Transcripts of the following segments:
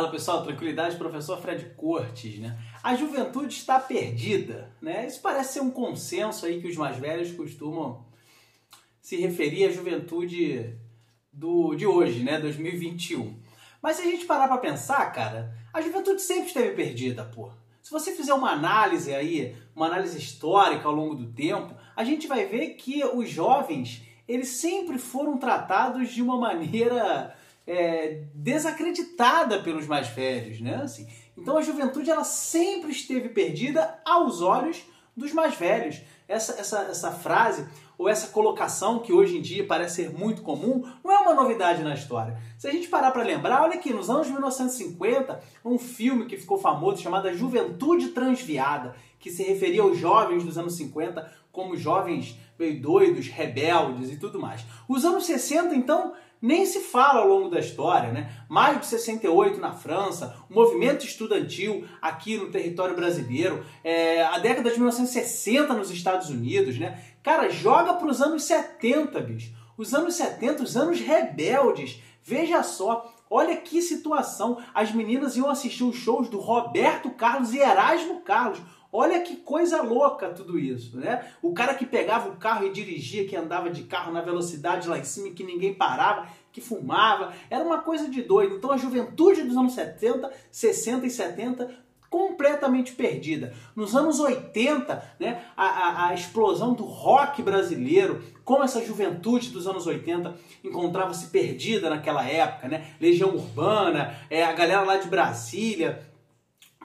Fala pessoal, tranquilidade, professor Fred Cortes, né? A juventude está perdida, né? Isso parece ser um consenso aí que os mais velhos costumam se referir à juventude do, de hoje, né? 2021. Mas se a gente parar para pensar, cara, a juventude sempre esteve perdida, pô. Se você fizer uma análise aí, uma análise histórica ao longo do tempo, a gente vai ver que os jovens, eles sempre foram tratados de uma maneira é, desacreditada pelos mais velhos, né? Assim, então a juventude ela sempre esteve perdida aos olhos dos mais velhos. Essa, essa, essa frase ou essa colocação que hoje em dia parece ser muito comum, não é uma novidade na história. Se a gente parar para lembrar, olha aqui, nos anos 1950, um filme que ficou famoso chamado Juventude Transviada, que se referia aos jovens dos anos 50 como jovens meio doidos, rebeldes e tudo mais. Os anos 60, então, nem se fala ao longo da história, né? Maio de 68 na França, o movimento estudantil aqui no território brasileiro, é, a década de 1960 nos Estados Unidos, né? Cara, joga para os anos 70, bicho. Os anos 70, os anos rebeldes. Veja só, olha que situação. As meninas iam assistir os shows do Roberto Carlos e Erasmo Carlos. Olha que coisa louca tudo isso, né? O cara que pegava o carro e dirigia, que andava de carro na velocidade lá em cima que ninguém parava, que fumava, era uma coisa de doido. Então a juventude dos anos 70, 60 e 70 completamente perdida. Nos anos 80, né, a, a, a, explosão do rock brasileiro, como essa juventude dos anos 80 encontrava-se perdida naquela época, né? Legião Urbana, é, a galera lá de Brasília,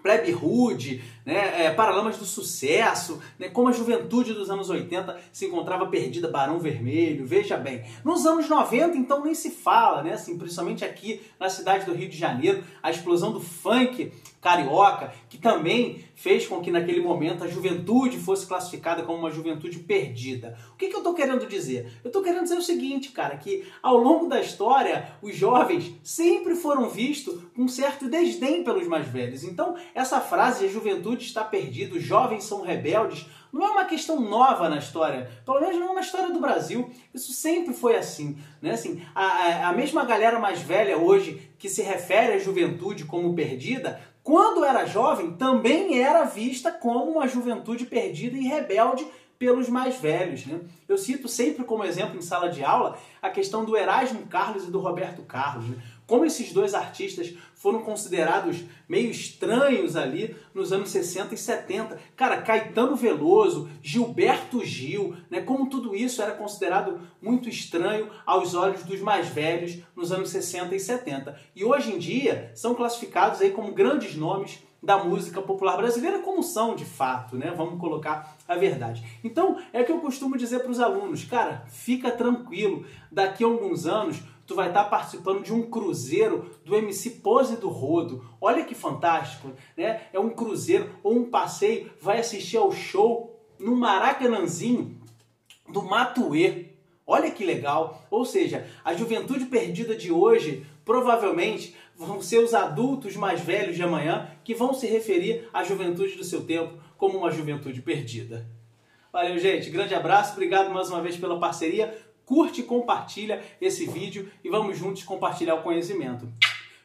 Plebe Hood, né, é, Paralamas do Sucesso, né, como a juventude dos anos 80 se encontrava perdida, Barão Vermelho, veja bem. Nos anos 90, então, nem se fala, né, assim, principalmente aqui na cidade do Rio de Janeiro, a explosão do funk carioca, que também fez com que naquele momento a juventude fosse classificada como uma juventude perdida. O que, que eu estou querendo dizer? Eu estou querendo dizer o seguinte, cara, que ao longo da história, os jovens sempre foram vistos com certo desdém pelos mais velhos. Então, essa frase, a juventude está perdida, os jovens são rebeldes, não é uma questão nova na história, pelo menos não na história do Brasil. Isso sempre foi assim. Né? assim a, a mesma galera mais velha hoje que se refere à juventude como perdida, quando era jovem, também era vista como uma juventude perdida e rebelde pelos mais velhos. Né? Eu cito sempre como exemplo em sala de aula a questão do Erasmo Carlos e do Roberto Carlos. Né? Como esses dois artistas foram considerados meio estranhos ali nos anos 60 e 70. Cara, Caetano Veloso, Gilberto Gil, né? Como tudo isso era considerado muito estranho aos olhos dos mais velhos nos anos 60 e 70. E hoje em dia são classificados aí como grandes nomes da música popular brasileira, como são de fato, né? Vamos colocar a verdade. Então, é que eu costumo dizer para os alunos, cara, fica tranquilo, daqui a alguns anos tu vai estar participando de um cruzeiro do MC Pose do Rodo. Olha que fantástico, né? É um cruzeiro ou um passeio, vai assistir ao show no Maracanãzinho do Matuê. Olha que legal. Ou seja, a juventude perdida de hoje provavelmente vão ser os adultos mais velhos de amanhã que vão se referir à juventude do seu tempo como uma juventude perdida. Valeu, gente. Grande abraço. Obrigado mais uma vez pela parceria curte e compartilha esse vídeo e vamos juntos compartilhar o conhecimento.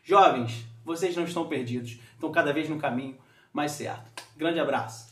Jovens, vocês não estão perdidos, estão cada vez no caminho mais certo. Grande abraço.